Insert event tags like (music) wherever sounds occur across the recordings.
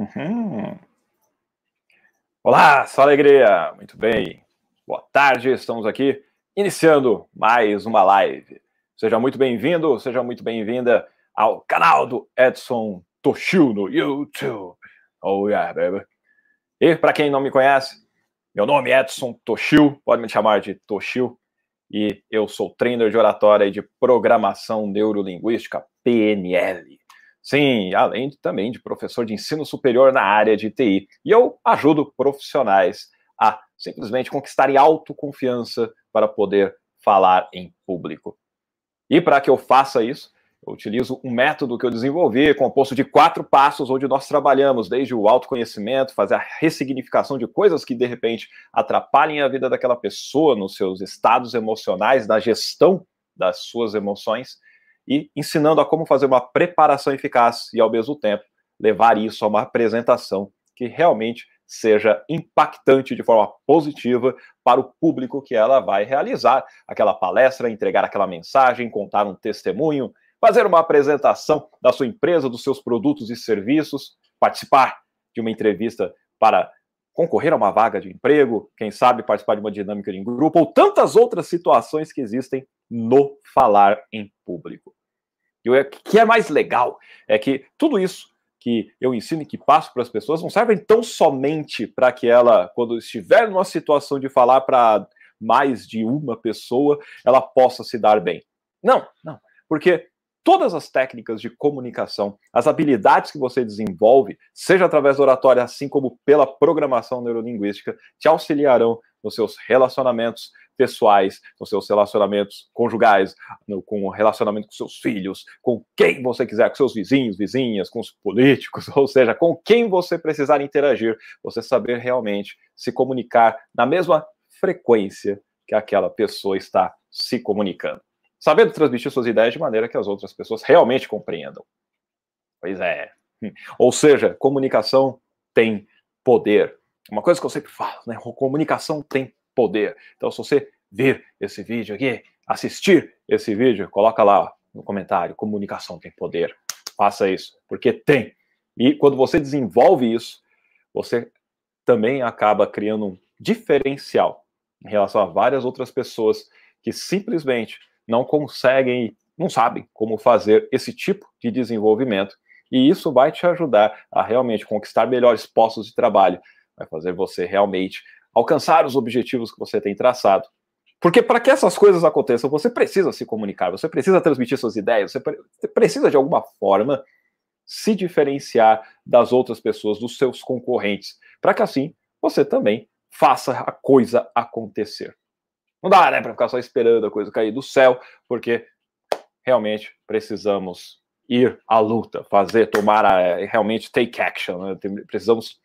Uhum. Olá, só alegria! Muito bem. Boa tarde, estamos aqui iniciando mais uma live. Seja muito bem-vindo, seja muito bem-vinda ao canal do Edson Toshio no YouTube. Oh yeah, baby. E para quem não me conhece, meu nome é Edson Toshio, pode me chamar de Toshio, e eu sou trainer de oratória e de programação neurolinguística, PNL. Sim, além também de professor de ensino superior na área de TI. E eu ajudo profissionais a simplesmente conquistarem autoconfiança para poder falar em público. E para que eu faça isso, eu utilizo um método que eu desenvolvi, composto de quatro passos, onde nós trabalhamos desde o autoconhecimento, fazer a ressignificação de coisas que de repente atrapalhem a vida daquela pessoa nos seus estados emocionais, na gestão das suas emoções, e ensinando a como fazer uma preparação eficaz e, ao mesmo tempo, levar isso a uma apresentação que realmente seja impactante de forma positiva para o público que ela vai realizar. Aquela palestra, entregar aquela mensagem, contar um testemunho, fazer uma apresentação da sua empresa, dos seus produtos e serviços, participar de uma entrevista para concorrer a uma vaga de emprego, quem sabe participar de uma dinâmica de grupo, ou tantas outras situações que existem no falar em público. O que é mais legal é que tudo isso que eu ensino e que passo para as pessoas não servem tão somente para que ela, quando estiver numa situação de falar para mais de uma pessoa, ela possa se dar bem. Não, não. Porque todas as técnicas de comunicação, as habilidades que você desenvolve, seja através da oratória, assim como pela programação neurolinguística, te auxiliarão nos seus relacionamentos pessoais, nos seus relacionamentos conjugais, no, com o relacionamento com seus filhos, com quem você quiser, com seus vizinhos, vizinhas, com os políticos, (laughs) ou seja, com quem você precisar interagir, você saber realmente se comunicar na mesma frequência que aquela pessoa está se comunicando. Sabendo transmitir suas ideias de maneira que as outras pessoas realmente compreendam. Pois é. Ou seja, comunicação tem poder. Uma coisa que eu sempre falo, né? Comunicação tem poder. Então, se você ver esse vídeo aqui, assistir esse vídeo, coloca lá no comentário, comunicação tem poder. Faça isso, porque tem. E quando você desenvolve isso, você também acaba criando um diferencial em relação a várias outras pessoas que simplesmente não conseguem, não sabem como fazer esse tipo de desenvolvimento. E isso vai te ajudar a realmente conquistar melhores postos de trabalho, vai fazer você realmente alcançar os objetivos que você tem traçado. Porque para que essas coisas aconteçam, você precisa se comunicar, você precisa transmitir suas ideias, você precisa de alguma forma se diferenciar das outras pessoas, dos seus concorrentes, para que assim você também faça a coisa acontecer. Não dá, né, para ficar só esperando a coisa cair do céu, porque realmente precisamos ir à luta, fazer, tomar a, realmente take action, né? precisamos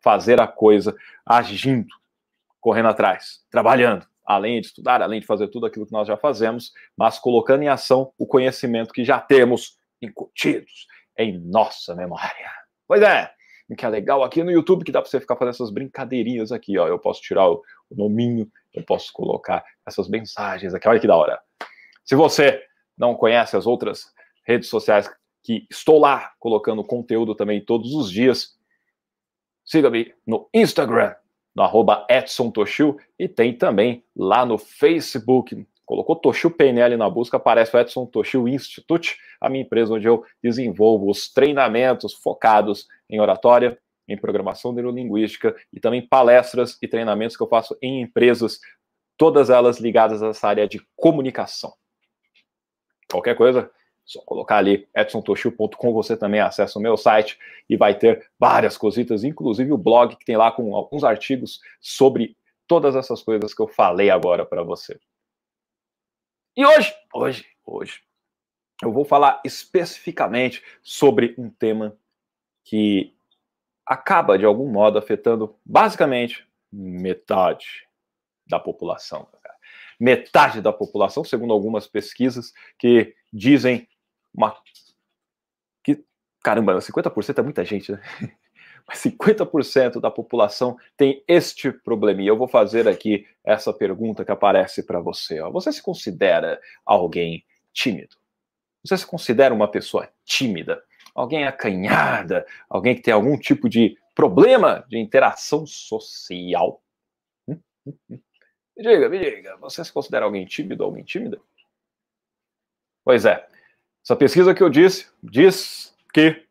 fazer a coisa agindo correndo atrás, trabalhando, além de estudar, além de fazer tudo aquilo que nós já fazemos, mas colocando em ação o conhecimento que já temos incutidos em nossa memória. Pois é, o que é legal aqui no YouTube que dá para você ficar fazendo essas brincadeirinhas aqui, ó. Eu posso tirar o, o nominho, eu posso colocar essas mensagens aqui. Olha que da hora. Se você não conhece as outras redes sociais que estou lá colocando conteúdo também todos os dias, siga-me no Instagram, no arroba Edson Toshio, e tem também lá no Facebook. Colocou Toshio PNL na busca, aparece o Edson Toshio Institute, a minha empresa onde eu desenvolvo os treinamentos focados em oratória, em programação neurolinguística e também palestras e treinamentos que eu faço em empresas, todas elas ligadas a essa área de comunicação. Qualquer coisa, só colocar ali edsontoshio.com, você também acessa o meu site e vai ter várias cositas, inclusive o blog que tem lá com alguns artigos sobre todas essas coisas que eu falei agora para você. E hoje, hoje, hoje, eu vou falar especificamente sobre um tema que acaba de algum modo afetando basicamente metade da população. Metade da população, segundo algumas pesquisas que dizem uma. Que, caramba, 50% é muita gente, né? (laughs) Mas 50% da população tem este problema. E eu vou fazer aqui essa pergunta que aparece para você. Ó. Você se considera alguém tímido? Você se considera uma pessoa tímida? alguém acanhada, alguém que tem algum tipo de problema de interação social. Hum, hum, hum. Me diga, me diga, você se considera alguém tímido ou alguém tímida? Pois é, essa pesquisa que eu disse diz que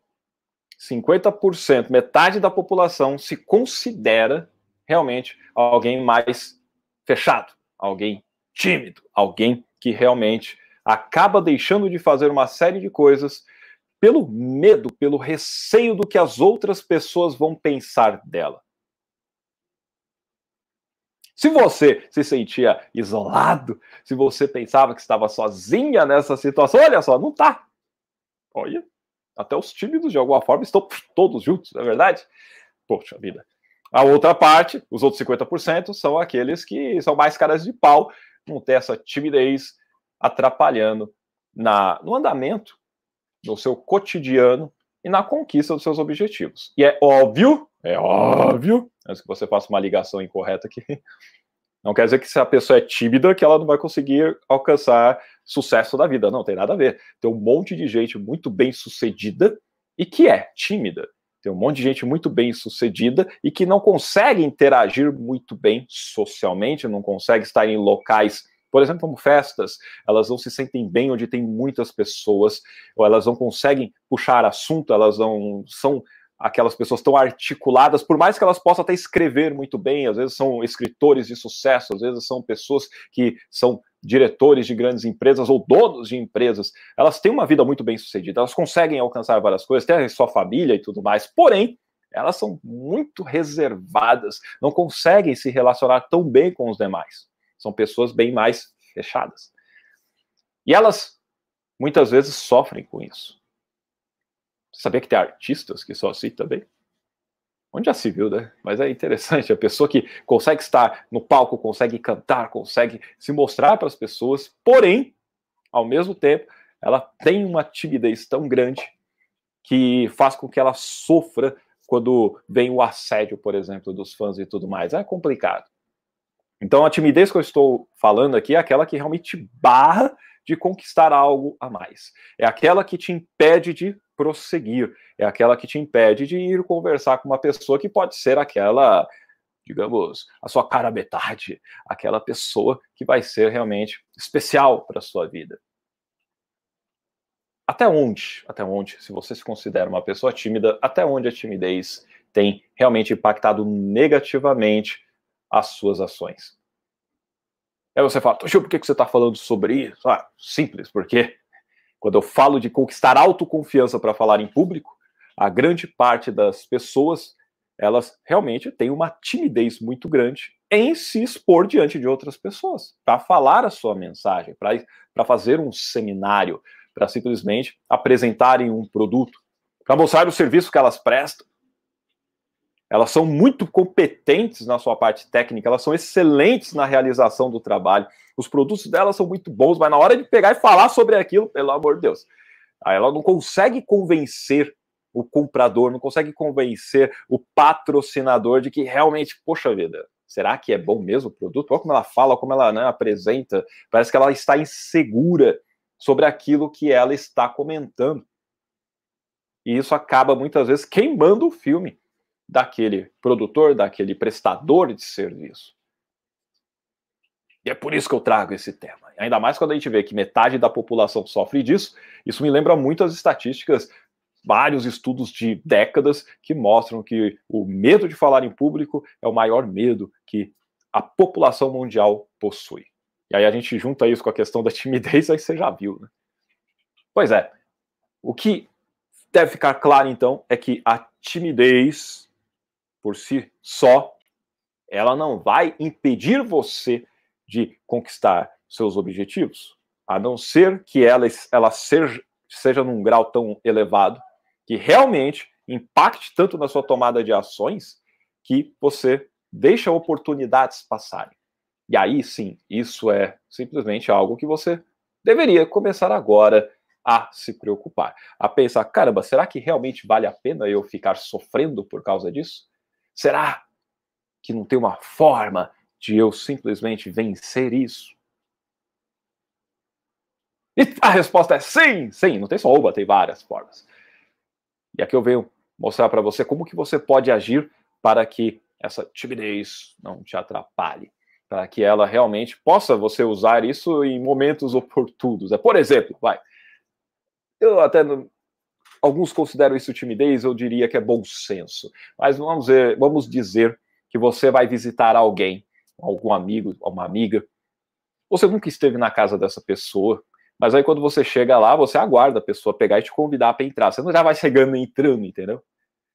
50%, metade da população se considera realmente alguém mais fechado, alguém tímido, alguém que realmente acaba deixando de fazer uma série de coisas pelo medo, pelo receio do que as outras pessoas vão pensar dela. Se você se sentia isolado, se você pensava que estava sozinha nessa situação, olha só, não tá. Olha, até os tímidos de alguma forma estão todos juntos, não é verdade? Poxa vida. A outra parte, os outros 50%, são aqueles que são mais caras de pau, não ter essa timidez atrapalhando na, no andamento no seu cotidiano e na conquista dos seus objetivos. E é óbvio, é óbvio, antes que você faça uma ligação incorreta aqui, (laughs) não quer dizer que se a pessoa é tímida que ela não vai conseguir alcançar sucesso da vida. Não, tem nada a ver. Tem um monte de gente muito bem sucedida e que é tímida. Tem um monte de gente muito bem sucedida e que não consegue interagir muito bem socialmente, não consegue estar em locais, por exemplo, como festas, elas não se sentem bem onde tem muitas pessoas, ou elas não conseguem puxar assunto, elas não são aquelas pessoas tão articuladas, por mais que elas possam até escrever muito bem, às vezes são escritores de sucesso, às vezes são pessoas que são diretores de grandes empresas ou donos de empresas, elas têm uma vida muito bem sucedida, elas conseguem alcançar várias coisas, têm sua família e tudo mais, porém, elas são muito reservadas, não conseguem se relacionar tão bem com os demais. São pessoas bem mais fechadas. E elas muitas vezes sofrem com isso. Sabia que tem artistas que são assim também? Onde já se viu, né? Mas é interessante, a pessoa que consegue estar no palco, consegue cantar, consegue se mostrar para as pessoas, porém, ao mesmo tempo, ela tem uma timidez tão grande que faz com que ela sofra quando vem o assédio, por exemplo, dos fãs e tudo mais. É complicado. Então, a timidez que eu estou falando aqui é aquela que realmente barra de conquistar algo a mais. É aquela que te impede de prosseguir. É aquela que te impede de ir conversar com uma pessoa que pode ser aquela, digamos, a sua cara metade, aquela pessoa que vai ser realmente especial para a sua vida. Até onde, até onde, se você se considera uma pessoa tímida, até onde a timidez tem realmente impactado negativamente as suas ações? Aí você fala, Toshio, por que você está falando sobre isso? Ah, simples, porque quando eu falo de conquistar autoconfiança para falar em público, a grande parte das pessoas, elas realmente têm uma timidez muito grande em se expor diante de outras pessoas, para falar a sua mensagem, para fazer um seminário, para simplesmente apresentarem um produto, para mostrar o serviço que elas prestam. Elas são muito competentes na sua parte técnica, elas são excelentes na realização do trabalho, os produtos dela são muito bons, mas na hora de pegar e falar sobre aquilo, pelo amor de Deus, ela não consegue convencer o comprador, não consegue convencer o patrocinador de que realmente, poxa vida, será que é bom mesmo o produto? Olha como ela fala, como ela né, apresenta, parece que ela está insegura sobre aquilo que ela está comentando. E isso acaba muitas vezes queimando o filme daquele produtor, daquele prestador de serviço. E é por isso que eu trago esse tema. Ainda mais quando a gente vê que metade da população sofre disso, isso me lembra muitas estatísticas, vários estudos de décadas que mostram que o medo de falar em público é o maior medo que a população mundial possui. E aí a gente junta isso com a questão da timidez, aí você já viu, né? Pois é. O que deve ficar claro, então, é que a timidez, por si só, ela não vai impedir você de conquistar seus objetivos, a não ser que ela, ela seja, seja num grau tão elevado que realmente impacte tanto na sua tomada de ações que você deixa oportunidades passarem. E aí sim, isso é simplesmente algo que você deveria começar agora a se preocupar, a pensar: caramba, será que realmente vale a pena eu ficar sofrendo por causa disso? Será que não tem uma forma de eu simplesmente vencer isso? E a resposta é sim, sim. Não tem só uma, tem várias formas. E aqui eu venho mostrar para você como que você pode agir para que essa timidez não te atrapalhe, para que ela realmente possa você usar isso em momentos oportunos. É, por exemplo, vai, eu até alguns consideram isso timidez, eu diria que é bom senso. Mas vamos dizer, vamos dizer que você vai visitar alguém, algum amigo, uma amiga. Você nunca esteve na casa dessa pessoa, mas aí quando você chega lá, você aguarda a pessoa pegar e te convidar para entrar. Você não já vai chegando e entrando, entendeu?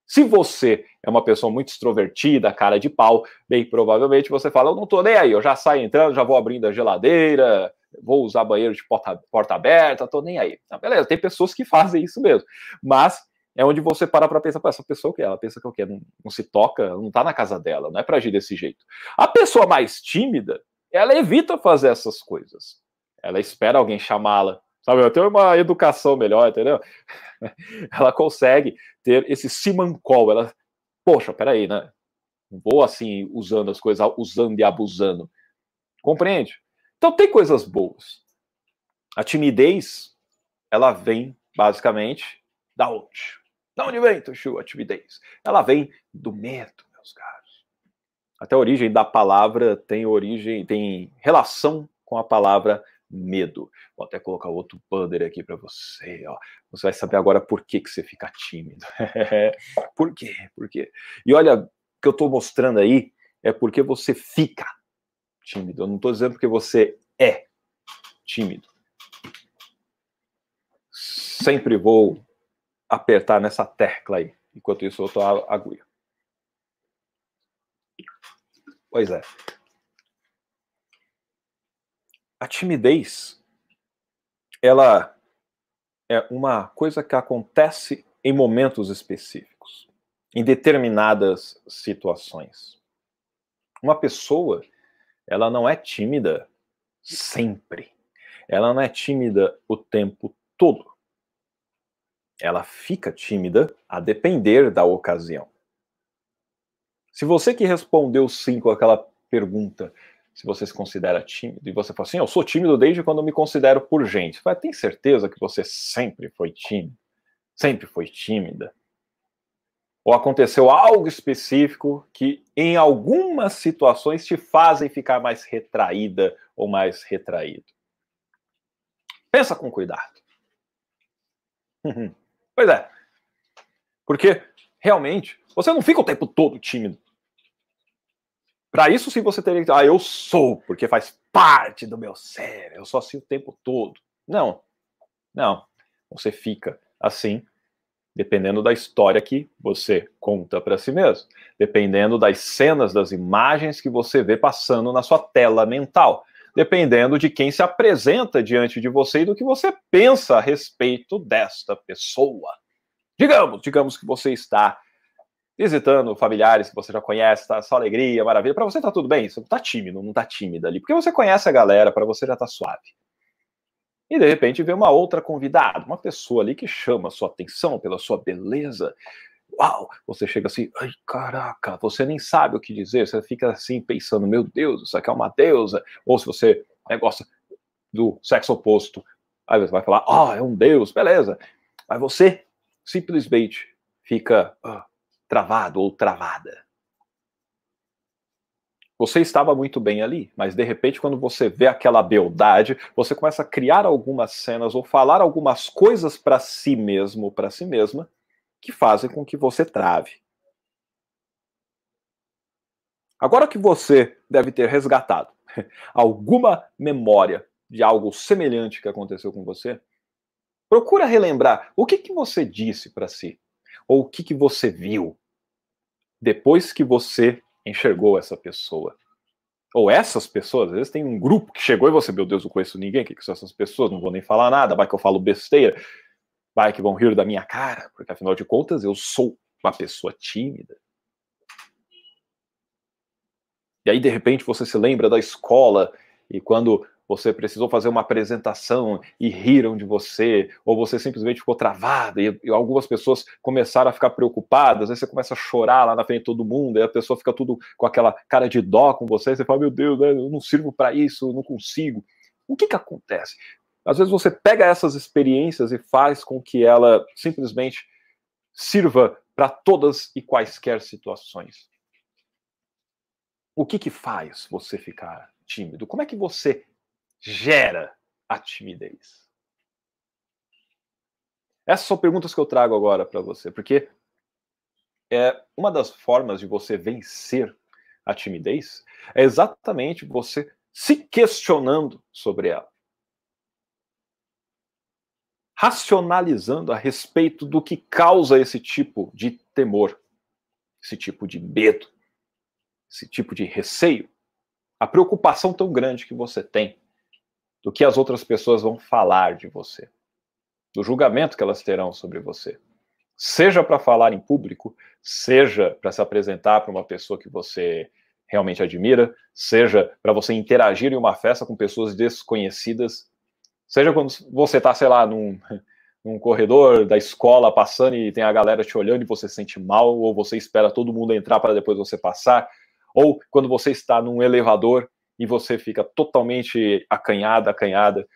Se você é uma pessoa muito extrovertida, cara de pau, bem provavelmente você fala: Eu não tô nem aí, eu já saio entrando, já vou abrindo a geladeira, vou usar banheiro de porta, porta aberta, tô nem aí. Tá, beleza, tem pessoas que (laughs) fazem isso mesmo. Mas é onde você para para pensar, essa pessoa que ela pensa que o quê? Não, não se toca, não tá na casa dela, não é para agir desse jeito. A pessoa mais tímida, ela evita fazer essas coisas. Ela espera alguém chamá-la, sabe? Ela tem uma educação melhor, entendeu? (laughs) ela consegue ter esse simancol, ela, poxa, peraí, né? Não vou assim usando as coisas, usando e abusando. Compreende? Então tem coisas boas. A timidez, ela vem basicamente da onde? Da onde vem, Tuxu, a timidez? Ela vem do medo, meus caros. Até a origem da palavra tem origem, tem relação com a palavra medo. Vou até colocar outro banner aqui para você. Ó. Você vai saber agora por que, que você fica tímido. (laughs) por quê? Por quê? E olha, o que eu estou mostrando aí é porque você fica tímido. Eu não estou dizendo porque você é tímido. Sempre vou apertar nessa tecla aí. Enquanto isso, eu estou a agulha. Pois é. A timidez, ela é uma coisa que acontece em momentos específicos, em determinadas situações. Uma pessoa ela não é tímida sempre. Ela não é tímida o tempo todo. Ela fica tímida a depender da ocasião. Se você que respondeu sim com aquela pergunta, se você se considera tímido, e você fala assim, eu sou tímido desde quando me considero por gente. Fala, tem certeza que você sempre foi tímido? Sempre foi tímida? ou aconteceu algo específico que, em algumas situações, te fazem ficar mais retraída ou mais retraído. Pensa com cuidado. pois é. Porque, realmente, você não fica o tempo todo tímido. Para isso, sim, você teria que. Ah, eu sou, porque faz parte do meu cérebro. Eu sou assim o tempo todo. Não. Não. Você fica assim dependendo da história que você conta para si mesmo, dependendo das cenas, das imagens que você vê passando na sua tela mental, dependendo de quem se apresenta diante de você e do que você pensa a respeito desta pessoa. Digamos, digamos que você está visitando familiares que você já conhece, tá só alegria, maravilha, para você tá tudo bem, você não tá tímido, não tá tímida ali, porque você conhece a galera, para você já tá suave. E de repente vê uma outra convidada, uma pessoa ali que chama a sua atenção pela sua beleza. Uau! Você chega assim, ai caraca, você nem sabe o que dizer, você fica assim pensando, meu Deus, isso aqui é uma deusa. Ou se você né, gosta do sexo oposto, aí você vai falar, ah, oh, é um deus, beleza. Mas você simplesmente fica uh, travado ou travada. Você estava muito bem ali, mas de repente, quando você vê aquela beldade, você começa a criar algumas cenas ou falar algumas coisas para si mesmo, para si mesma, que fazem com que você trave. Agora que você deve ter resgatado (laughs) alguma memória de algo semelhante que aconteceu com você, procura relembrar o que, que você disse para si, ou o que, que você viu depois que você enxergou essa pessoa. Ou essas pessoas, às vezes tem um grupo que chegou e você, meu Deus, não conheço ninguém, o que, que são essas pessoas? Não vou nem falar nada, vai que eu falo besteira, vai que vão rir da minha cara, porque afinal de contas eu sou uma pessoa tímida. E aí, de repente, você se lembra da escola e quando você precisou fazer uma apresentação e riram de você, ou você simplesmente ficou travada e, e, algumas pessoas começaram a ficar preocupadas, aí você começa a chorar lá na frente de todo mundo, e a pessoa fica tudo com aquela cara de dó com você, e você fala, meu Deus, né, eu não sirvo para isso, eu não consigo. O que que acontece? Às vezes você pega essas experiências e faz com que ela simplesmente sirva para todas e quaisquer situações. O que que faz você ficar tímido? Como é que você gera a timidez? Essas são perguntas que eu trago agora para você, porque é uma das formas de você vencer a timidez é exatamente você se questionando sobre ela. Racionalizando a respeito do que causa esse tipo de temor, esse tipo de medo, esse tipo de receio, a preocupação tão grande que você tem do que as outras pessoas vão falar de você, do julgamento que elas terão sobre você. Seja para falar em público, seja para se apresentar para uma pessoa que você realmente admira, seja para você interagir em uma festa com pessoas desconhecidas, seja quando você está, sei lá, num, (laughs) num corredor da escola passando e tem a galera te olhando e você se sente mal, ou você espera todo mundo entrar para depois você passar, ou quando você está num elevador e você fica totalmente acanhada, acanhada,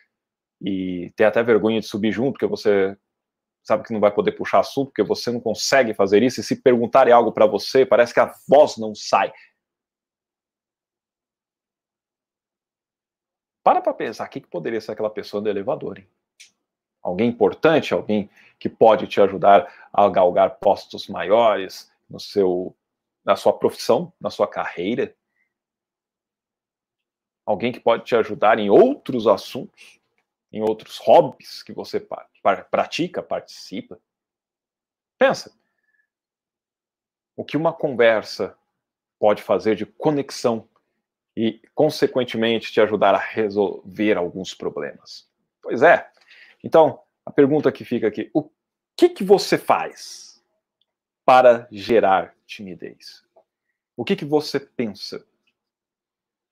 e tem até vergonha de subir junto, porque você sabe que não vai poder puxar assunto, porque você não consegue fazer isso, e se perguntarem algo para você, parece que a voz não sai. Para para pensar, o que poderia ser aquela pessoa do elevador, hein? Alguém importante, alguém que pode te ajudar a galgar postos maiores no seu, na sua profissão, na sua carreira. Alguém que pode te ajudar em outros assuntos, em outros hobbies que você pratica, participa. Pensa. O que uma conversa pode fazer de conexão e, consequentemente, te ajudar a resolver alguns problemas? Pois é. Então, a pergunta que fica aqui: o que, que você faz para gerar timidez? O que, que você pensa?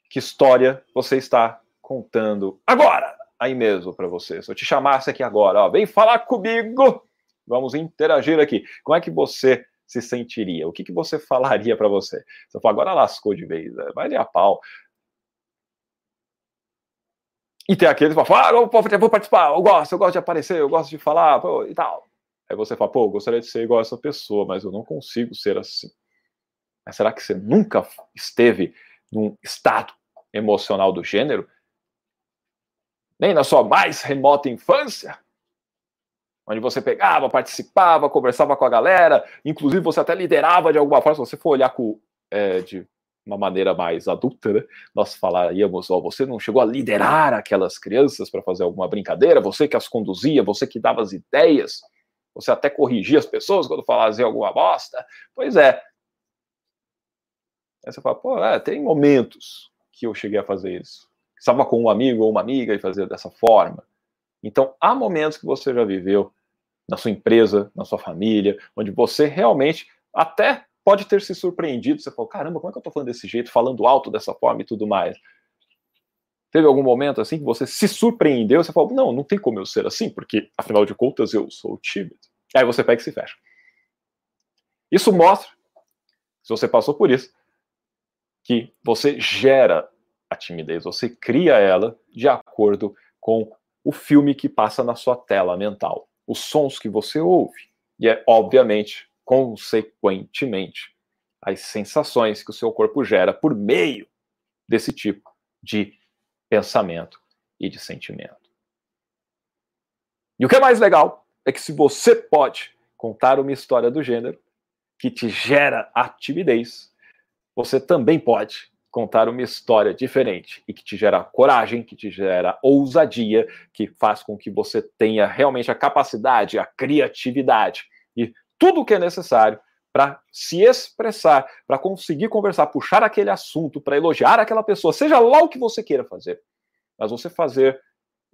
Que história você está contando agora? aí mesmo para você. Se eu te chamasse aqui agora, ó, vem falar comigo, vamos interagir aqui. Como é que você se sentiria? O que, que você falaria para você? Você fala, agora lascou de vez, né? vai a pau. E tem aqueles que falam, ah, eu vou participar, eu gosto, eu gosto de aparecer, eu gosto de falar, pô, e tal. Aí você fala, pô, eu gostaria de ser igual a essa pessoa, mas eu não consigo ser assim. Mas será que você nunca esteve num estado emocional do gênero nem na sua mais remota infância, onde você pegava, participava, conversava com a galera, inclusive você até liderava de alguma forma, se você for olhar com, é, de uma maneira mais adulta, né? nós falaríamos, ó, você não chegou a liderar aquelas crianças para fazer alguma brincadeira, você que as conduzia, você que dava as ideias, você até corrigia as pessoas quando falavam alguma bosta. Pois é. Aí você fala, pô, é, tem momentos que eu cheguei a fazer isso estava com um amigo ou uma amiga e fazia dessa forma. Então, há momentos que você já viveu na sua empresa, na sua família, onde você realmente até pode ter se surpreendido. Você falou, caramba, como é que eu estou falando desse jeito, falando alto dessa forma e tudo mais? Teve algum momento assim que você se surpreendeu, você falou, não, não tem como eu ser assim, porque afinal de contas eu sou tímido. Aí você pega e se fecha. Isso mostra, se você passou por isso, que você gera a timidez, você cria ela de acordo com o filme que passa na sua tela mental, os sons que você ouve, e é obviamente, consequentemente, as sensações que o seu corpo gera por meio desse tipo de pensamento e de sentimento. E o que é mais legal é que se você pode contar uma história do gênero que te gera a timidez, você também pode contar uma história diferente e que te gera coragem, que te gera ousadia, que faz com que você tenha realmente a capacidade, a criatividade e tudo o que é necessário para se expressar, para conseguir conversar, puxar aquele assunto, para elogiar aquela pessoa, seja lá o que você queira fazer, mas você fazer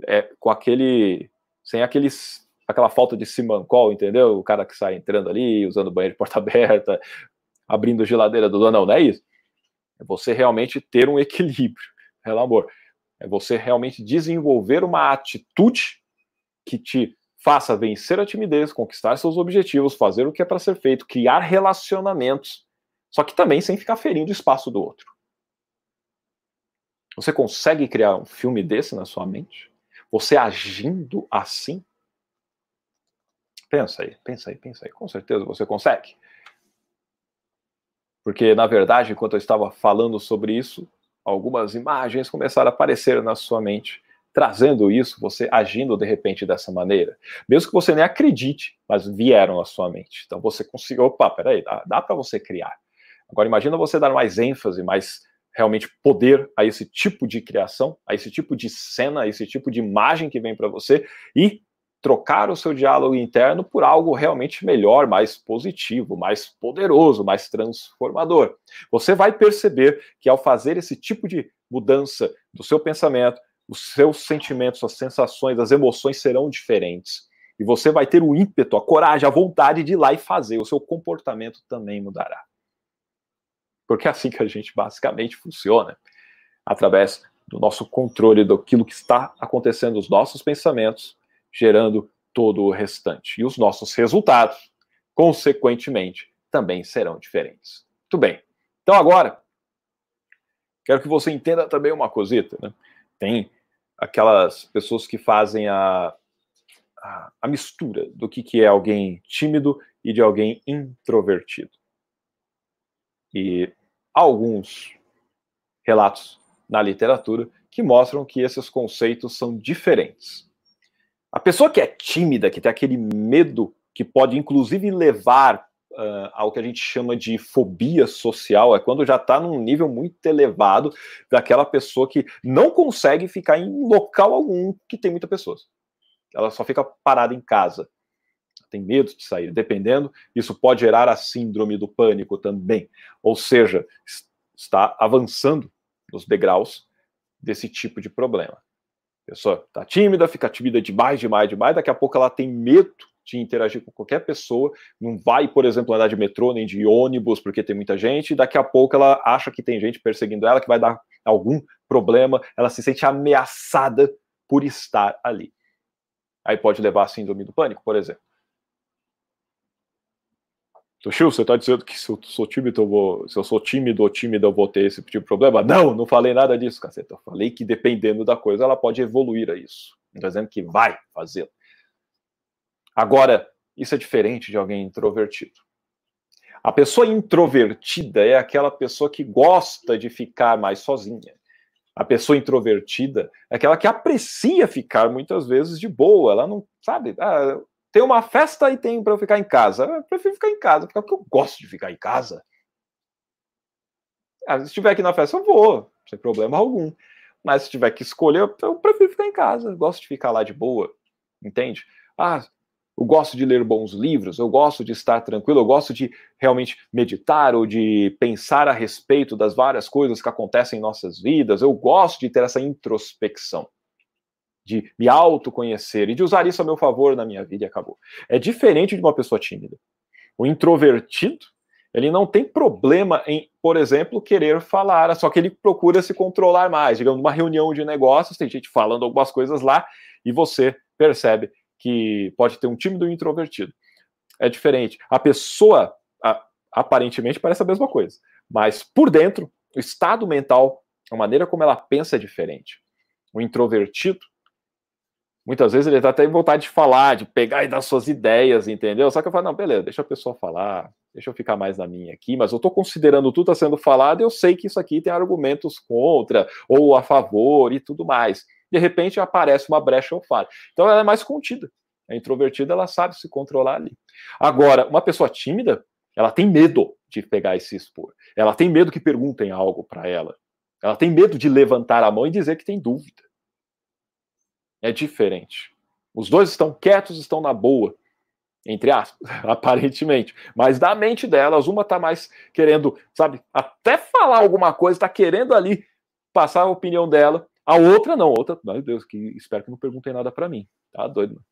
é, com aquele, sem aqueles, aquela falta de simancol, entendeu? O cara que sai entrando ali, usando banheiro de porta (laughs) aberta, abrindo a geladeira do dono, não, não é isso é você realmente ter um (laughs) equilíbrio, pelo amor. É você realmente desenvolver uma atitude que te faça vencer a timidez, conquistar seus objetivos, fazer o que é para ser feito, criar relacionamentos, só que também sem ficar ferindo o espaço do outro. Você consegue criar um filme desse na sua mente? Você agindo assim? Pensa aí, pensa aí, pensa aí. Com certeza você consegue. Porque, na verdade, enquanto eu estava falando sobre isso, algumas imagens começaram a aparecer na sua mente, trazendo isso, você agindo de repente dessa maneira. Mesmo que você nem acredite, mas vieram à sua mente. Então você conseguiu, opa, peraí, dá, dá para você criar. Agora imagina você dar mais ênfase, mais realmente poder a esse tipo de criação, a esse tipo de cena, a esse tipo de imagem que vem para você e trocar o seu diálogo interno por algo realmente melhor, mais positivo, mais poderoso, mais transformador. Você vai perceber que ao fazer esse tipo de mudança do seu pensamento, os seus sentimentos, as sensações, as emoções serão diferentes. E você vai ter o ímpeto, a coragem, a vontade de ir lá e fazer. O seu comportamento também mudará. Porque é assim que a gente basicamente funciona através do nosso controle daquilo que está acontecendo nos nossos pensamentos gerando todo o restante. E os nossos resultados, consequentemente, também serão diferentes. Muito bem. Então agora, quero que você entenda também uma cosita. Né? Tem aquelas pessoas que fazem a, a, a mistura do que, que é alguém tímido e de alguém introvertido. E alguns relatos na literatura que mostram que esses conceitos são diferentes. A pessoa que é tímida, que tem aquele medo que pode inclusive levar uh, ao que a gente chama de fobia social, é quando já está num nível muito elevado daquela pessoa que não consegue ficar em local algum que tem muitas pessoas. Ela só fica parada em casa. Tem medo de sair. Dependendo, isso pode gerar a síndrome do pânico também. Ou seja, está avançando nos degraus desse tipo de problema. Pessoa está tímida, fica tímida demais, demais, demais, daqui a pouco ela tem medo de interagir com qualquer pessoa, não vai, por exemplo, andar de metrô nem de ônibus porque tem muita gente, daqui a pouco ela acha que tem gente perseguindo ela, que vai dar algum problema, ela se sente ameaçada por estar ali. Aí pode levar a síndrome do pânico, por exemplo. Toshio, você está dizendo que se eu sou tímido, eu vou, se eu sou tímido ou tímida, eu vou ter esse tipo de problema? Não, não falei nada disso, caceta. Eu falei que dependendo da coisa, ela pode evoluir a isso. Não estou dizendo que vai fazê-lo. Agora, isso é diferente de alguém introvertido. A pessoa introvertida é aquela pessoa que gosta de ficar mais sozinha. A pessoa introvertida é aquela que aprecia ficar muitas vezes de boa. Ela não sabe. Ah, tem uma festa e tem para eu ficar em casa. Eu prefiro ficar em casa, porque eu gosto de ficar em casa. Ah, se estiver aqui na festa, eu vou, sem problema algum. Mas se tiver que escolher, eu prefiro ficar em casa. Eu gosto de ficar lá de boa, entende? Ah, eu gosto de ler bons livros, eu gosto de estar tranquilo, eu gosto de realmente meditar ou de pensar a respeito das várias coisas que acontecem em nossas vidas. Eu gosto de ter essa introspecção de me autoconhecer e de usar isso a meu favor na minha vida e acabou. É diferente de uma pessoa tímida. O introvertido, ele não tem problema em, por exemplo, querer falar, só que ele procura se controlar mais. Digamos, numa reunião de negócios, tem gente falando algumas coisas lá e você percebe que pode ter um tímido e um introvertido. É diferente. A pessoa, aparentemente, parece a mesma coisa, mas por dentro, o estado mental, a maneira como ela pensa é diferente. O introvertido, Muitas vezes ele tá até em vontade de falar, de pegar e dar suas ideias, entendeu? Só que eu falo, não, beleza, deixa a pessoa falar, deixa eu ficar mais na minha aqui, mas eu tô considerando tudo está sendo falado eu sei que isso aqui tem argumentos contra ou a favor e tudo mais. De repente aparece uma brecha ou falha. Então ela é mais contida. A introvertida, ela sabe se controlar ali. Agora, uma pessoa tímida, ela tem medo de pegar e se expor. Ela tem medo que perguntem algo para ela. Ela tem medo de levantar a mão e dizer que tem dúvida é diferente. Os dois estão quietos, estão na boa, entre aspas, (laughs) aparentemente. Mas da mente delas, uma tá mais querendo, sabe, até falar alguma coisa, tá querendo ali passar a opinião dela. A outra não, a outra, meu Deus, que espero que não perguntem nada para mim. Tá doido, mano.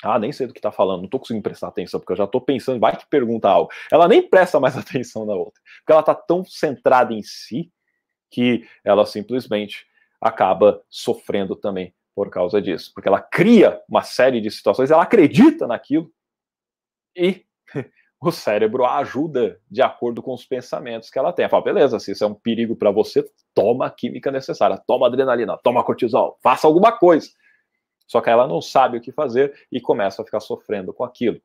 Ah, nem sei do que tá falando, não tô conseguindo prestar atenção, porque eu já tô pensando, vai que pergunta algo. Ela nem presta mais (laughs) atenção na outra, porque ela tá tão centrada em si que ela simplesmente acaba sofrendo também por causa disso, porque ela cria uma série de situações, ela acredita naquilo e (laughs) o cérebro ajuda de acordo com os pensamentos que ela tem. Ela fala, beleza, se isso é um perigo para você, toma a química necessária, toma adrenalina, toma cortisol, faça alguma coisa. Só que ela não sabe o que fazer e começa a ficar sofrendo com aquilo.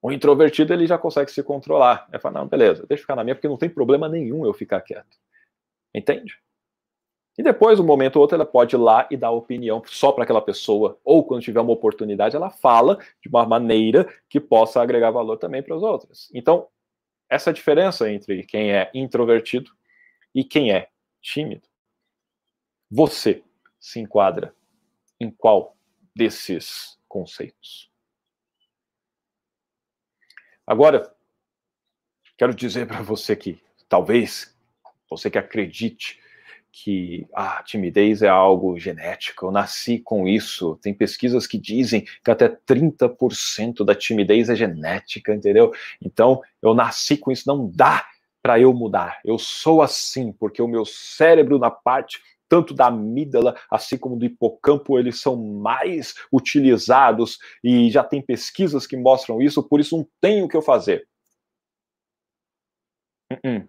O introvertido ele já consegue se controlar. Ele fala, não, beleza, deixa eu ficar na minha, porque não tem problema nenhum eu ficar quieto. Entende? E depois, um momento ou outro, ela pode ir lá e dar opinião só para aquela pessoa, ou quando tiver uma oportunidade, ela fala de uma maneira que possa agregar valor também para os outros. Então, essa diferença entre quem é introvertido e quem é tímido. Você se enquadra em qual desses conceitos? Agora, quero dizer para você que talvez você que acredite que a ah, timidez é algo genético, eu nasci com isso. Tem pesquisas que dizem que até 30% da timidez é genética, entendeu? Então, eu nasci com isso, não dá para eu mudar. Eu sou assim porque o meu cérebro na parte tanto da amígdala, assim como do hipocampo, eles são mais utilizados e já tem pesquisas que mostram isso, por isso não tem o que eu fazer. Uh -uh.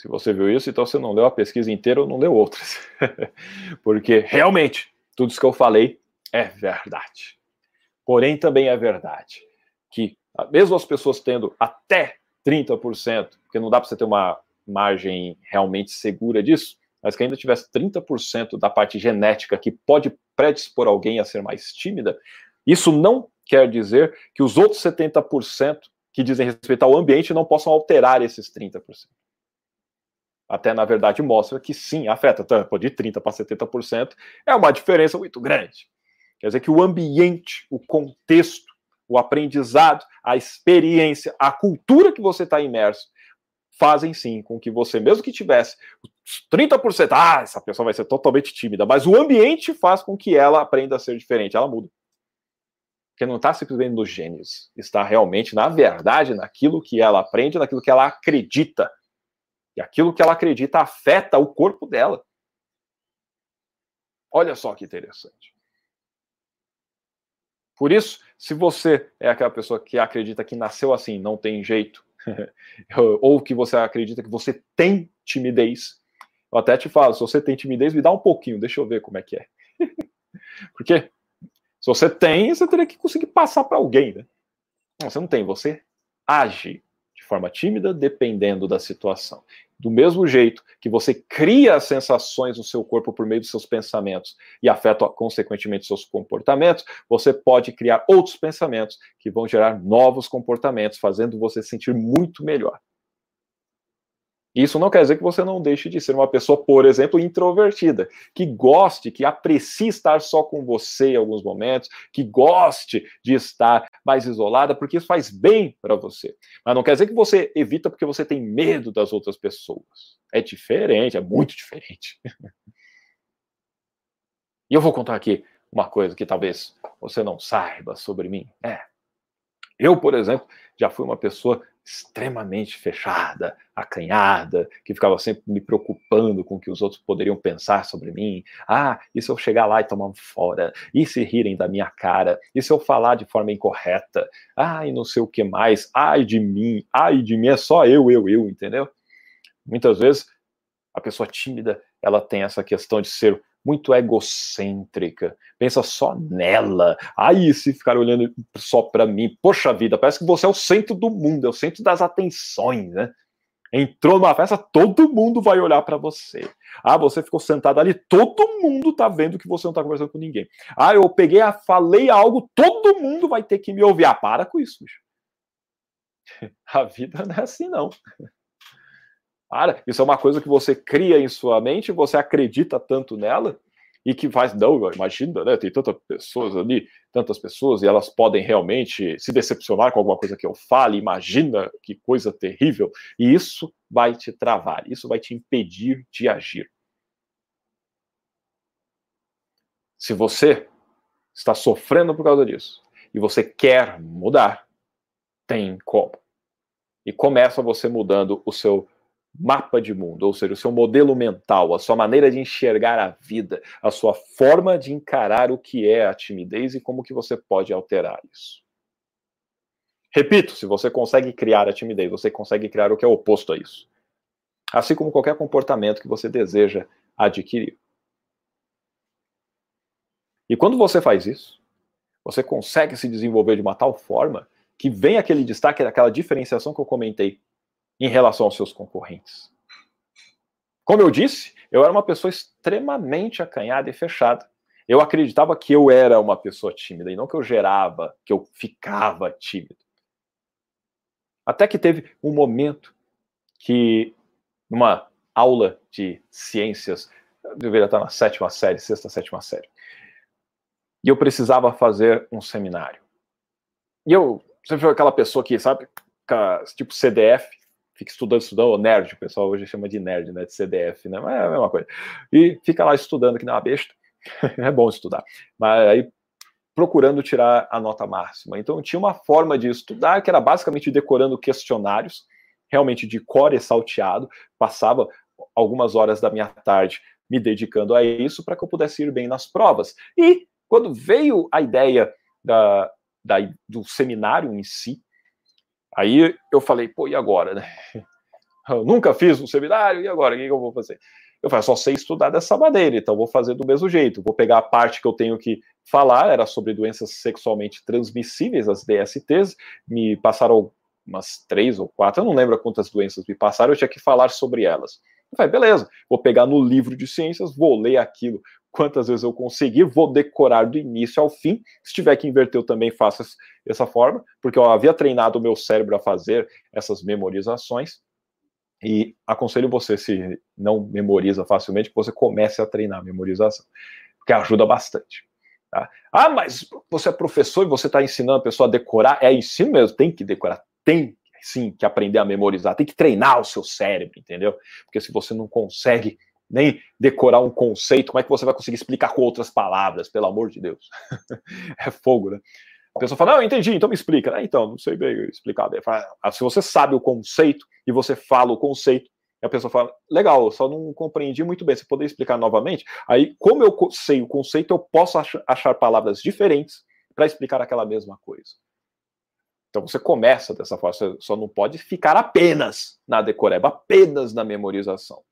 Se você viu isso, então você não leu a pesquisa inteira ou não leu outras. (laughs) Porque realmente, tudo isso que eu falei é verdade. Porém, também é verdade que, mesmo as pessoas tendo até 30%, porque não dá para você ter uma margem realmente segura disso, mas que ainda tivesse 30% da parte genética que pode predispor alguém a ser mais tímida, isso não quer dizer que os outros 70% que dizem respeito ao ambiente não possam alterar esses 30% até na verdade mostra que sim, afeta, tanto de 30% para 70%, é uma diferença muito grande. Quer dizer que o ambiente, o contexto, o aprendizado, a experiência, a cultura que você está imerso, fazem sim com que você, mesmo que tivesse 30%, ah, essa pessoa vai ser totalmente tímida, mas o ambiente faz com que ela aprenda a ser diferente, ela muda. Porque não está simplesmente nos genes, está realmente, na verdade, naquilo que ela aprende, naquilo que ela acredita e aquilo que ela acredita afeta o corpo dela. Olha só que interessante. Por isso, se você é aquela pessoa que acredita que nasceu assim, não tem jeito, (laughs) ou que você acredita que você tem timidez, eu até te falo, se você tem timidez, me dá um pouquinho, deixa eu ver como é que é. (laughs) Porque se você tem, você teria que conseguir passar para alguém, né? Não, você não tem, você age forma tímida, dependendo da situação. Do mesmo jeito que você cria sensações no seu corpo por meio dos seus pensamentos e afeta, consequentemente, seus comportamentos, você pode criar outros pensamentos que vão gerar novos comportamentos, fazendo você sentir muito melhor. Isso não quer dizer que você não deixe de ser uma pessoa, por exemplo, introvertida, que goste, que aprecie estar só com você em alguns momentos, que goste de estar mais isolada, porque isso faz bem para você. Mas não quer dizer que você evita porque você tem medo das outras pessoas. É diferente, é muito diferente. E eu vou contar aqui uma coisa que talvez você não saiba sobre mim. É. Eu, por exemplo, já fui uma pessoa extremamente fechada, acanhada, que ficava sempre me preocupando com o que os outros poderiam pensar sobre mim. Ah, e se eu chegar lá e tomar um fora? E se rirem da minha cara? E se eu falar de forma incorreta? Ah, e não sei o que mais. Ai de mim, ai de mim, é só eu, eu, eu, entendeu? Muitas vezes a pessoa tímida, ela tem essa questão de ser muito egocêntrica, pensa só nela. Aí, se ficar olhando só para mim, poxa vida, parece que você é o centro do mundo, é o centro das atenções, né? Entrou numa festa, todo mundo vai olhar para você. Ah, você ficou sentado ali, todo mundo tá vendo que você não tá conversando com ninguém. Ah, eu peguei, falei algo, todo mundo vai ter que me ouvir. Ah, para com isso, bicho. (laughs) A vida não é assim, não. Para, isso é uma coisa que você cria em sua mente, você acredita tanto nela, e que faz, não, imagina, né? Tem tantas pessoas ali, tantas pessoas, e elas podem realmente se decepcionar com alguma coisa que eu fale, imagina que coisa terrível, e isso vai te travar, isso vai te impedir de agir. Se você está sofrendo por causa disso, e você quer mudar, tem como. E começa você mudando o seu mapa de mundo, ou seja, o seu modelo mental, a sua maneira de enxergar a vida, a sua forma de encarar o que é a timidez e como que você pode alterar isso. Repito, se você consegue criar a timidez, você consegue criar o que é oposto a isso. Assim como qualquer comportamento que você deseja adquirir. E quando você faz isso, você consegue se desenvolver de uma tal forma que vem aquele destaque, aquela diferenciação que eu comentei em relação aos seus concorrentes. Como eu disse, eu era uma pessoa extremamente acanhada e fechada. Eu acreditava que eu era uma pessoa tímida e não que eu gerava, que eu ficava tímido. Até que teve um momento que, numa aula de ciências, eu deveria estar na sétima série, sexta, sétima série, e eu precisava fazer um seminário. E eu, você viu aquela pessoa que, sabe, tipo CDF, fica estudando, estudando, nerd, o pessoal hoje chama de nerd, né, de CDF, né, mas é a mesma coisa. E fica lá estudando que nem uma besta, (laughs) é bom estudar, mas aí procurando tirar a nota máxima. Então tinha uma forma de estudar que era basicamente decorando questionários, realmente de core salteado, passava algumas horas da minha tarde me dedicando a isso para que eu pudesse ir bem nas provas. E quando veio a ideia da, da, do seminário em si, aí eu falei, pô, e agora, né? (laughs) Eu nunca fiz um seminário, e agora? O que eu vou fazer? Eu falei, só sei estudar dessa maneira, então vou fazer do mesmo jeito. Vou pegar a parte que eu tenho que falar, era sobre doenças sexualmente transmissíveis, as DSTs, me passaram umas três ou quatro, eu não lembro quantas doenças me passaram, eu tinha que falar sobre elas. Eu falei, beleza, vou pegar no livro de ciências, vou ler aquilo quantas vezes eu conseguir, vou decorar do início ao fim. Se tiver que inverter, eu também faço dessa forma, porque eu havia treinado o meu cérebro a fazer essas memorizações. E aconselho você, se não memoriza facilmente, que você comece a treinar a memorização, porque ajuda bastante. Tá? Ah, mas você é professor e você está ensinando a pessoa a decorar? É ensino mesmo, tem que decorar, tem sim que aprender a memorizar, tem que treinar o seu cérebro, entendeu? Porque se você não consegue nem decorar um conceito, como é que você vai conseguir explicar com outras palavras, pelo amor de Deus? (laughs) é fogo, né? A pessoa fala, não, entendi, então me explica. Ah, então, não sei bem explicar. Ah, se você sabe o conceito e você fala o conceito, a pessoa fala, legal, só não compreendi muito bem, você poderia explicar novamente? Aí, como eu sei o conceito, eu posso achar palavras diferentes para explicar aquela mesma coisa. Então você começa dessa forma, você só não pode ficar apenas na decoreba, apenas na memorização.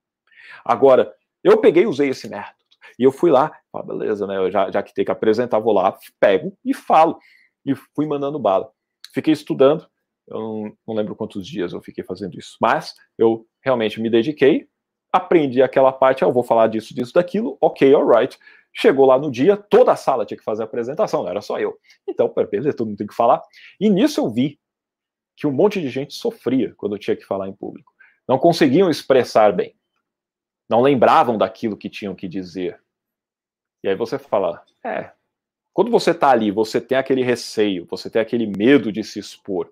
Agora, eu peguei e usei esse método. E eu fui lá, ah, beleza, né? Eu já, já que tem que apresentar, vou lá, pego e falo. E fui mandando bala. Fiquei estudando, eu não, não lembro quantos dias eu fiquei fazendo isso, mas eu realmente me dediquei, aprendi aquela parte, ah, eu vou falar disso, disso, daquilo, ok, alright. Chegou lá no dia, toda a sala tinha que fazer a apresentação, não era só eu. Então, beleza, todo mundo tem que falar. E nisso eu vi que um monte de gente sofria quando eu tinha que falar em público. Não conseguiam expressar bem. Não lembravam daquilo que tinham que dizer. E aí você fala, é, quando você está ali, você tem aquele receio, você tem aquele medo de se expor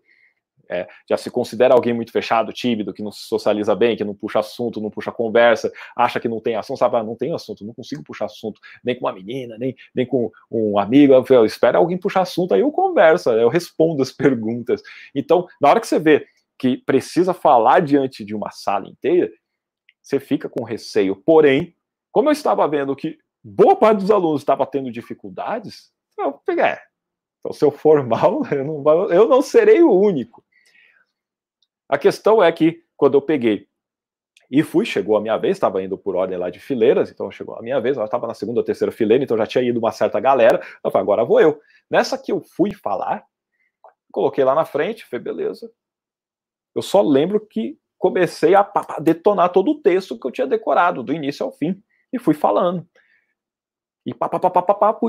é, já se considera alguém muito fechado, tímido, que não se socializa bem, que não puxa assunto, não puxa conversa, acha que não tem assunto, sabe, ah, não tem assunto, não consigo puxar assunto, nem com uma menina, nem, nem com um amigo, eu, espero alguém puxar assunto, aí eu converso, eu respondo as (laughs) perguntas. Então, na hora que você vê que precisa falar diante de uma sala inteira, você fica com receio. Porém, como eu estava vendo que boa parte dos alunos estava tendo dificuldades, eu peguei, é, então, se eu for (laughs) mal, eu não, eu não serei o único. A questão é que, quando eu peguei e fui, chegou a minha vez, estava indo por ordem lá de fileiras, então chegou a minha vez, eu estava na segunda ou terceira fileira, então já tinha ido uma certa galera, eu falei, agora vou eu. Nessa que eu fui falar, coloquei lá na frente, falei, beleza. Eu só lembro que comecei a detonar todo o texto que eu tinha decorado, do início ao fim, e fui falando. E pá, pá, pá, pá, pá, pá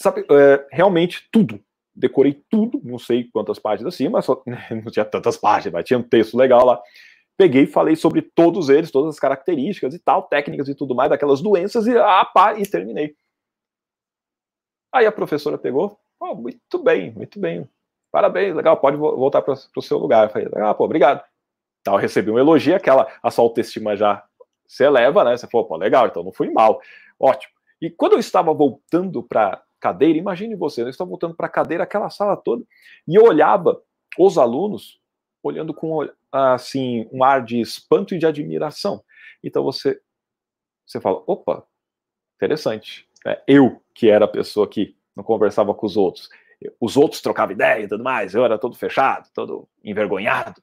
sabe, é, realmente tudo, decorei tudo, não sei quantas páginas assim, mas só, (laughs) não tinha tantas páginas, mas tinha um texto legal lá. Peguei e falei sobre todos eles, todas as características e tal, técnicas e tudo mais daquelas doenças e ah, pá, e terminei. Aí a professora pegou, oh, muito bem, muito bem, parabéns, legal, pode voltar para o seu lugar. Eu falei, ah, pô, obrigado. Eu recebi um elogio, aquela, a sua autoestima já se eleva, né? Você falou, pô, legal, então não fui mal, ótimo. E quando eu estava voltando para cadeira, imagine você, eu estava voltando para a cadeira, aquela sala toda, e eu olhava os alunos olhando com assim um ar de espanto e de admiração. Então você você fala, opa, interessante. É, eu que era a pessoa que não conversava com os outros, os outros trocavam ideia e tudo mais, eu era todo fechado, todo envergonhado.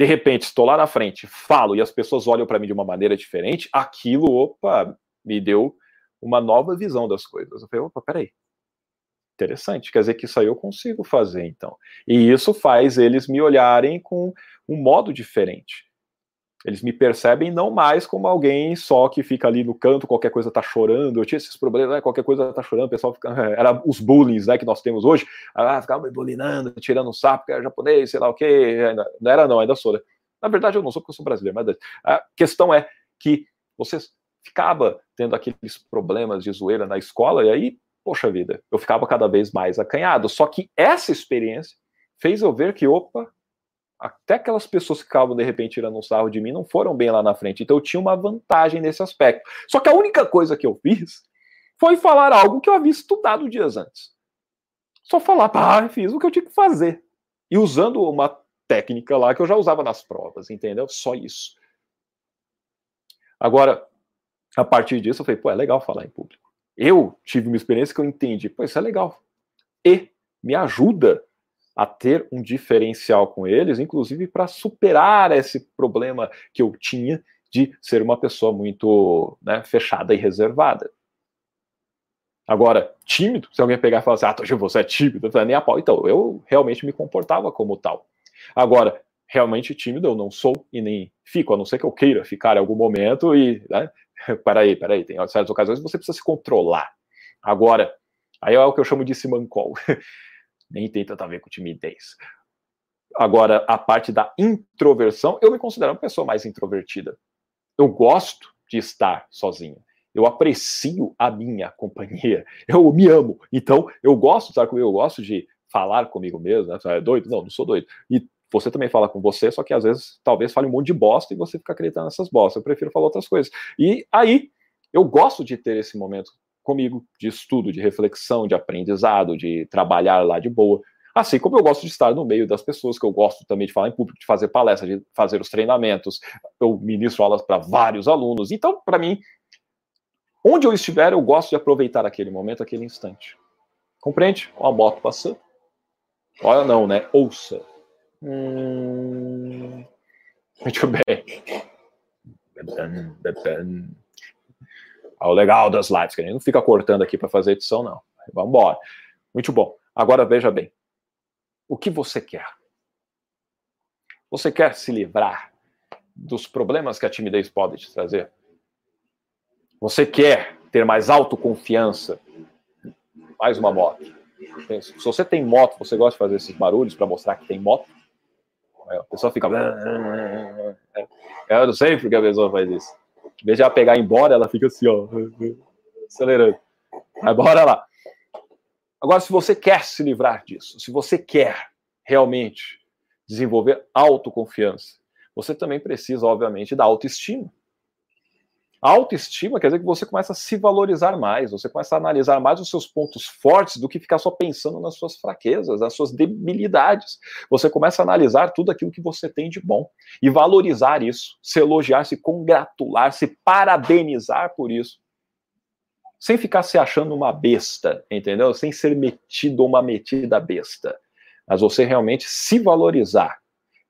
De repente, estou lá na frente, falo e as pessoas olham para mim de uma maneira diferente, aquilo, opa, me deu uma nova visão das coisas. Eu falei, opa, peraí. Interessante, quer dizer que isso aí eu consigo fazer, então. E isso faz eles me olharem com um modo diferente. Eles me percebem não mais como alguém só que fica ali no canto, qualquer coisa tá chorando. Eu tinha esses problemas, né? qualquer coisa tá chorando, o pessoal fica. (laughs) Era os bullying né, que nós temos hoje. Ah, ficava me bullyingando, tirando um sapo, que era japonês, sei lá o quê. Não era, não, ainda sou. Né? Na verdade, eu não sou porque eu sou brasileiro, mas a questão é que você ficava tendo aqueles problemas de zoeira na escola, e aí, poxa vida, eu ficava cada vez mais acanhado. Só que essa experiência fez eu ver que, opa, até aquelas pessoas que ficavam de repente tirando um sarro de mim não foram bem lá na frente. Então eu tinha uma vantagem nesse aspecto. Só que a única coisa que eu fiz foi falar algo que eu havia estudado dias antes. Só falar, pá, fiz o que eu tinha que fazer. E usando uma técnica lá que eu já usava nas provas, entendeu? Só isso. Agora, a partir disso, eu falei, pô, é legal falar em público. Eu tive uma experiência que eu entendi, pô, isso é legal. E me ajuda a ter um diferencial com eles, inclusive para superar esse problema que eu tinha de ser uma pessoa muito né, fechada e reservada. Agora, tímido, se alguém pegar e falar assim, ah, Toshi, você é tímido, eu falei, nem a pau. Então, eu realmente me comportava como tal. Agora, realmente tímido eu não sou e nem fico, a não ser que eu queira ficar em algum momento e, né, (laughs) peraí, peraí, tem certas ocasiões que você precisa se controlar. Agora, aí é o que eu chamo de simancol. (laughs) nem tem tanto a ver com timidez. Agora, a parte da introversão, eu me considero uma pessoa mais introvertida. Eu gosto de estar sozinho. Eu aprecio a minha companhia. (laughs) Eu me amo. Então, eu gosto de estar comigo, eu gosto de falar comigo mesmo. Né? É doido? Não, não sou doido. E você também fala com você, só que às vezes talvez fale um monte de bosta e você fica acreditando nessas bostas. Eu prefiro falar outras coisas. E aí, eu gosto de ter esse momento comigo, de estudo, de reflexão, de aprendizado, de trabalhar lá de boa. Assim como eu gosto de estar no meio das pessoas, que eu gosto também de falar em público, de fazer palestras, de fazer os treinamentos, eu ministro aulas para vários alunos. Então, para mim, onde eu estiver, eu gosto de aproveitar aquele momento, aquele instante. Compreende? Ó, a moto passando. Olha, não, né? Ouça. Hum... Muito bem. O legal das lives, que a gente não fica cortando aqui para fazer edição, não. Vamos embora. Muito bom. Agora veja bem. O que você quer? Você quer se livrar dos problemas que a timidez pode te trazer? Você quer ter mais autoconfiança? Mais uma moto. Se você tem moto, você gosta de fazer esses barulhos para mostrar que tem moto? A pessoa fica. Eu não sei porque a pessoa faz isso. Em vez de ela pegar e ir embora, ela fica assim, ó, acelerando. Mas bora lá. Agora, se você quer se livrar disso, se você quer realmente desenvolver autoconfiança, você também precisa, obviamente, da autoestima. Autoestima quer dizer que você começa a se valorizar mais, você começa a analisar mais os seus pontos fortes do que ficar só pensando nas suas fraquezas, nas suas debilidades. Você começa a analisar tudo aquilo que você tem de bom e valorizar isso, se elogiar, se congratular, se parabenizar por isso. Sem ficar se achando uma besta, entendeu? Sem ser metido uma metida besta. Mas você realmente se valorizar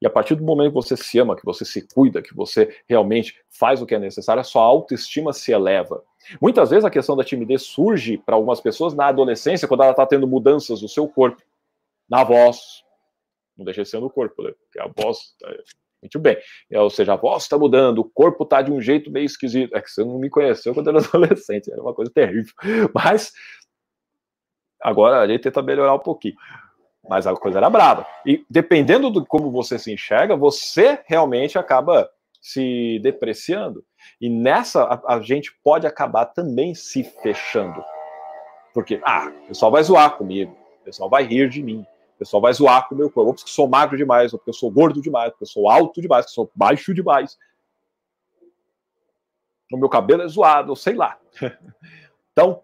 e a partir do momento que você se ama, que você se cuida, que você realmente faz o que é necessário, a sua autoestima se eleva. Muitas vezes a questão da timidez surge para algumas pessoas na adolescência, quando ela está tendo mudanças no seu corpo, na voz. Não deixa de ser no corpo, né? porque a voz. Tá... Muito bem. Ou seja, a voz está mudando, o corpo está de um jeito meio esquisito. É que você não me conheceu quando eu era (laughs) adolescente, era uma coisa terrível. Mas agora a gente tenta melhorar um pouquinho mas a coisa era brava. E dependendo de como você se enxerga, você realmente acaba se depreciando. E nessa a, a gente pode acabar também se fechando. Porque, ah, o pessoal vai zoar comigo, o pessoal vai rir de mim, o pessoal vai zoar com o meu corpo, porque eu sou magro demais, ou porque eu sou gordo demais, porque eu sou alto demais, porque eu sou baixo demais. O meu cabelo é zoado, ou sei lá. (laughs) então,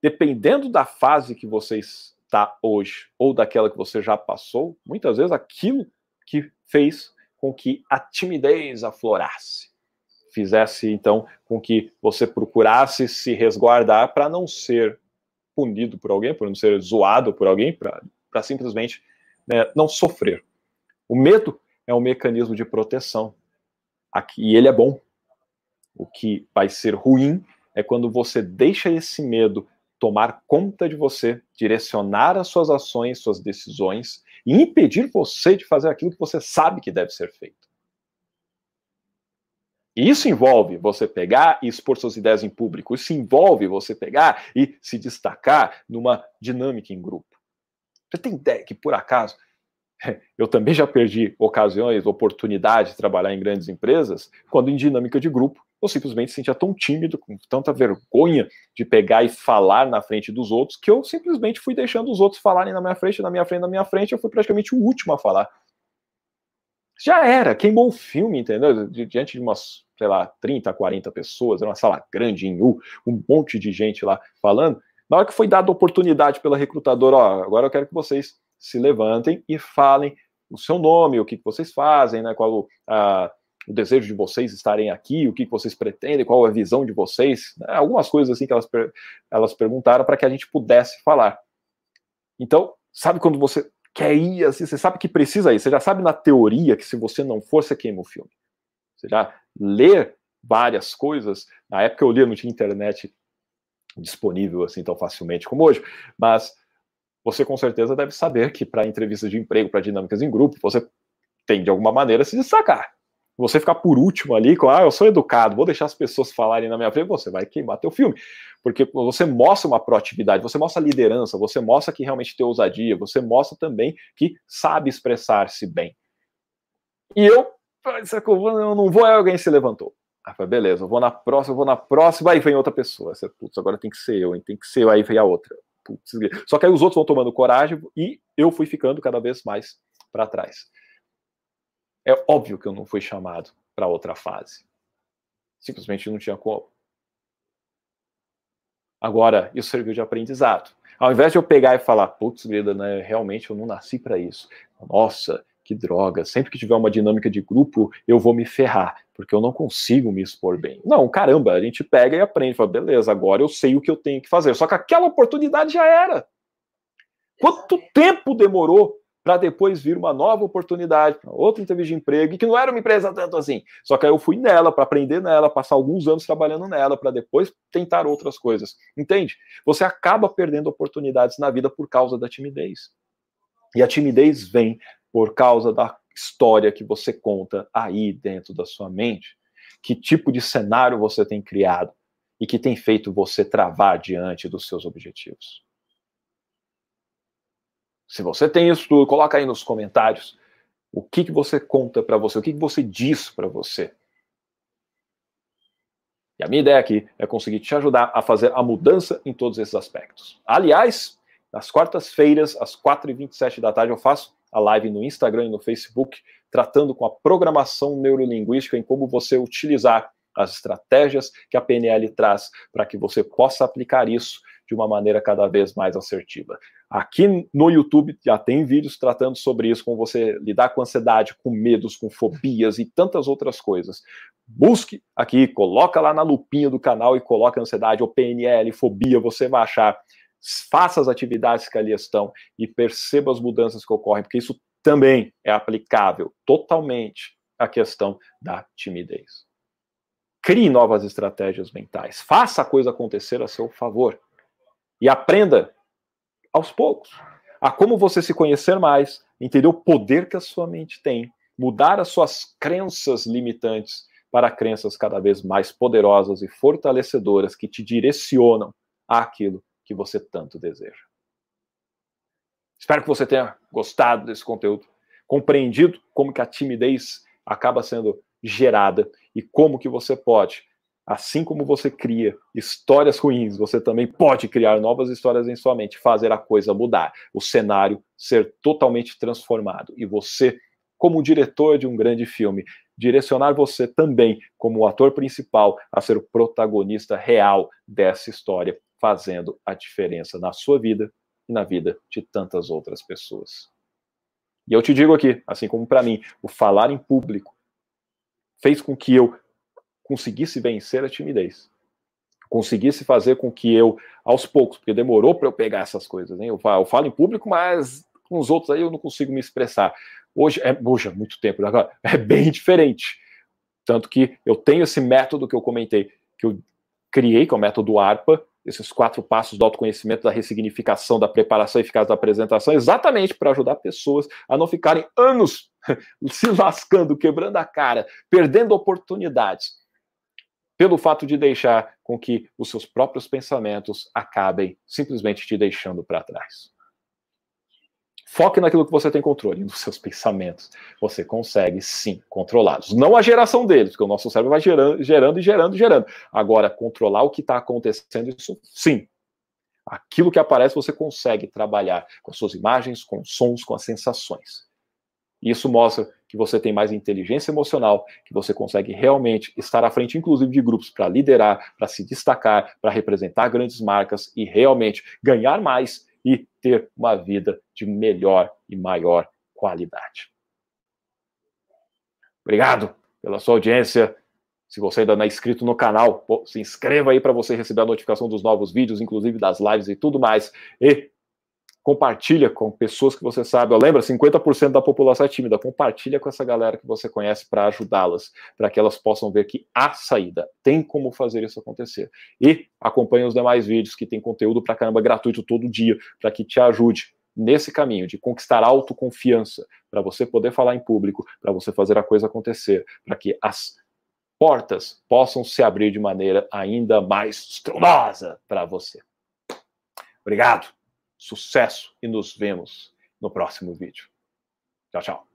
dependendo da fase que vocês está hoje ou daquela que você já passou, muitas vezes aquilo que fez com que a timidez aflorasse, fizesse então com que você procurasse se resguardar para não ser punido por alguém, por não ser zoado por alguém, para simplesmente né, não sofrer. O medo é um mecanismo de proteção. Aqui, e ele é bom. O que vai ser ruim é quando você deixa esse medo tomar conta de você, direcionar as suas ações, suas decisões e impedir você de fazer aquilo que você sabe que deve ser feito. E isso envolve você pegar e expor suas ideias em público. Isso envolve você pegar e se destacar numa dinâmica em grupo. Você tem ideia que, por acaso, (laughs) eu também já perdi ocasiões, oportunidades de trabalhar em grandes empresas, quando em dinâmica de grupo eu simplesmente sentia tão tímido, com tanta vergonha de pegar e falar na frente dos outros, que eu simplesmente fui deixando os outros falarem na minha frente, na minha frente, na minha frente, eu fui praticamente o último a falar. Já era, queimou o filme, entendeu? Diante de umas, sei lá, 30, 40 pessoas, era uma sala grande em U, um monte de gente lá falando. Na hora que foi dada a oportunidade pela recrutadora, ó, agora eu quero que vocês se levantem e falem o seu nome, o que, vocês fazem, né, qual a, o desejo de vocês estarem aqui, o que, vocês pretendem, qual a visão de vocês, né, algumas coisas assim que elas, elas perguntaram para que a gente pudesse falar. Então, sabe quando você quer ir, assim, você sabe que precisa ir, você já sabe na teoria que se você não for, você queima o filme. Você já lê várias coisas, na época eu lia, não tinha internet disponível assim tão facilmente como hoje, mas você com certeza deve saber que para entrevistas de emprego, para dinâmicas em grupo, você tem de alguma maneira se destacar. Você ficar por último ali, com, ah, eu sou educado, vou deixar as pessoas falarem na minha frente, você vai queimar teu filme. Porque você mostra uma proatividade, você mostra liderança, você mostra que realmente tem ousadia, você mostra também que sabe expressar-se bem. E eu, eu não vou, alguém se levantou. Ah, falei, beleza, eu vou na próxima, eu vou na próxima, aí vem outra pessoa. Você, putz, agora tem que ser eu, hein? tem que ser eu, aí vem a outra. Putz, só que aí os outros vão tomando coragem e eu fui ficando cada vez mais para trás. É óbvio que eu não fui chamado para outra fase. Simplesmente não tinha como. Agora, isso serviu de aprendizado. Ao invés de eu pegar e falar, putz, Grida, né, realmente eu não nasci para isso. Nossa, que droga. Sempre que tiver uma dinâmica de grupo, eu vou me ferrar, porque eu não consigo me expor bem. Não, caramba, a gente pega e aprende. Fala, beleza, agora eu sei o que eu tenho que fazer. Só que aquela oportunidade já era. Quanto tempo demorou para depois vir uma nova oportunidade, outra entrevista de emprego, e que não era uma empresa tanto assim. Só que aí eu fui nela para aprender nela, passar alguns anos trabalhando nela, para depois tentar outras coisas. Entende? Você acaba perdendo oportunidades na vida por causa da timidez. E a timidez vem por causa da história que você conta aí dentro da sua mente. Que tipo de cenário você tem criado e que tem feito você travar diante dos seus objetivos. Se você tem isso tudo, coloca aí nos comentários o que, que você conta para você, o que, que você diz para você. E a minha ideia aqui é conseguir te ajudar a fazer a mudança em todos esses aspectos. Aliás, nas quartas-feiras, às 4h27 da tarde, eu faço a live no Instagram e no Facebook, tratando com a programação neurolinguística em como você utilizar as estratégias que a PNL traz para que você possa aplicar isso de uma maneira cada vez mais assertiva. Aqui no YouTube já tem vídeos tratando sobre isso, como você lidar com ansiedade, com medos, com fobias e tantas outras coisas. Busque aqui, coloca lá na lupinha do canal e coloca ansiedade ou PNL, fobia, você vai achar faça as atividades que ali estão e perceba as mudanças que ocorrem, porque isso também é aplicável totalmente à questão da timidez. Crie novas estratégias mentais, faça a coisa acontecer a seu favor e aprenda aos poucos a como você se conhecer mais, entender o poder que a sua mente tem, mudar as suas crenças limitantes para crenças cada vez mais poderosas e fortalecedoras que te direcionam àquilo que você tanto deseja. Espero que você tenha gostado desse conteúdo, compreendido como que a timidez acaba sendo gerada e como que você pode, assim como você cria histórias ruins, você também pode criar novas histórias em sua mente, fazer a coisa mudar, o cenário ser totalmente transformado e você, como diretor de um grande filme, direcionar você também como o ator principal a ser o protagonista real dessa história fazendo a diferença na sua vida e na vida de tantas outras pessoas. E eu te digo aqui, assim como para mim, o falar em público fez com que eu conseguisse vencer a timidez. Conseguisse fazer com que eu, aos poucos, porque demorou para eu pegar essas coisas, hein? Eu falo, eu falo em público, mas com os outros aí eu não consigo me expressar. Hoje é, puxa, muito tempo, agora (laughs) é bem diferente. Tanto que eu tenho esse método que eu comentei, que eu criei, que é o método ARPA, esses quatro passos do autoconhecimento, da ressignificação, da preparação eficaz da apresentação, exatamente para ajudar pessoas a não ficarem anos (laughs) se lascando, quebrando a cara, perdendo oportunidades, pelo fato de deixar com que os seus próprios pensamentos acabem simplesmente te deixando para trás. Foque naquilo que você tem controle, nos seus pensamentos. Você consegue sim controlá-los. Não a geração deles, porque o nosso cérebro vai gerando, gerando e gerando e gerando. Agora, controlar o que está acontecendo, isso sim. Aquilo que aparece, você consegue trabalhar com as suas imagens, com os sons, com as sensações. E isso mostra que você tem mais inteligência emocional, que você consegue realmente estar à frente, inclusive de grupos, para liderar, para se destacar, para representar grandes marcas e realmente ganhar mais e ter uma vida de melhor e maior qualidade. Obrigado pela sua audiência. Se você ainda não é inscrito no canal, se inscreva aí para você receber a notificação dos novos vídeos, inclusive das lives e tudo mais. E compartilha com pessoas que você sabe. Lembra, 50% da população é tímida. Compartilha com essa galera que você conhece para ajudá-las, para que elas possam ver que há saída. Tem como fazer isso acontecer. E acompanhe os demais vídeos que tem conteúdo para caramba gratuito todo dia, para que te ajude nesse caminho de conquistar autoconfiança, para você poder falar em público, para você fazer a coisa acontecer, para que as portas possam se abrir de maneira ainda mais estrondosa para você. Obrigado. Sucesso e nos vemos no próximo vídeo. Tchau, tchau.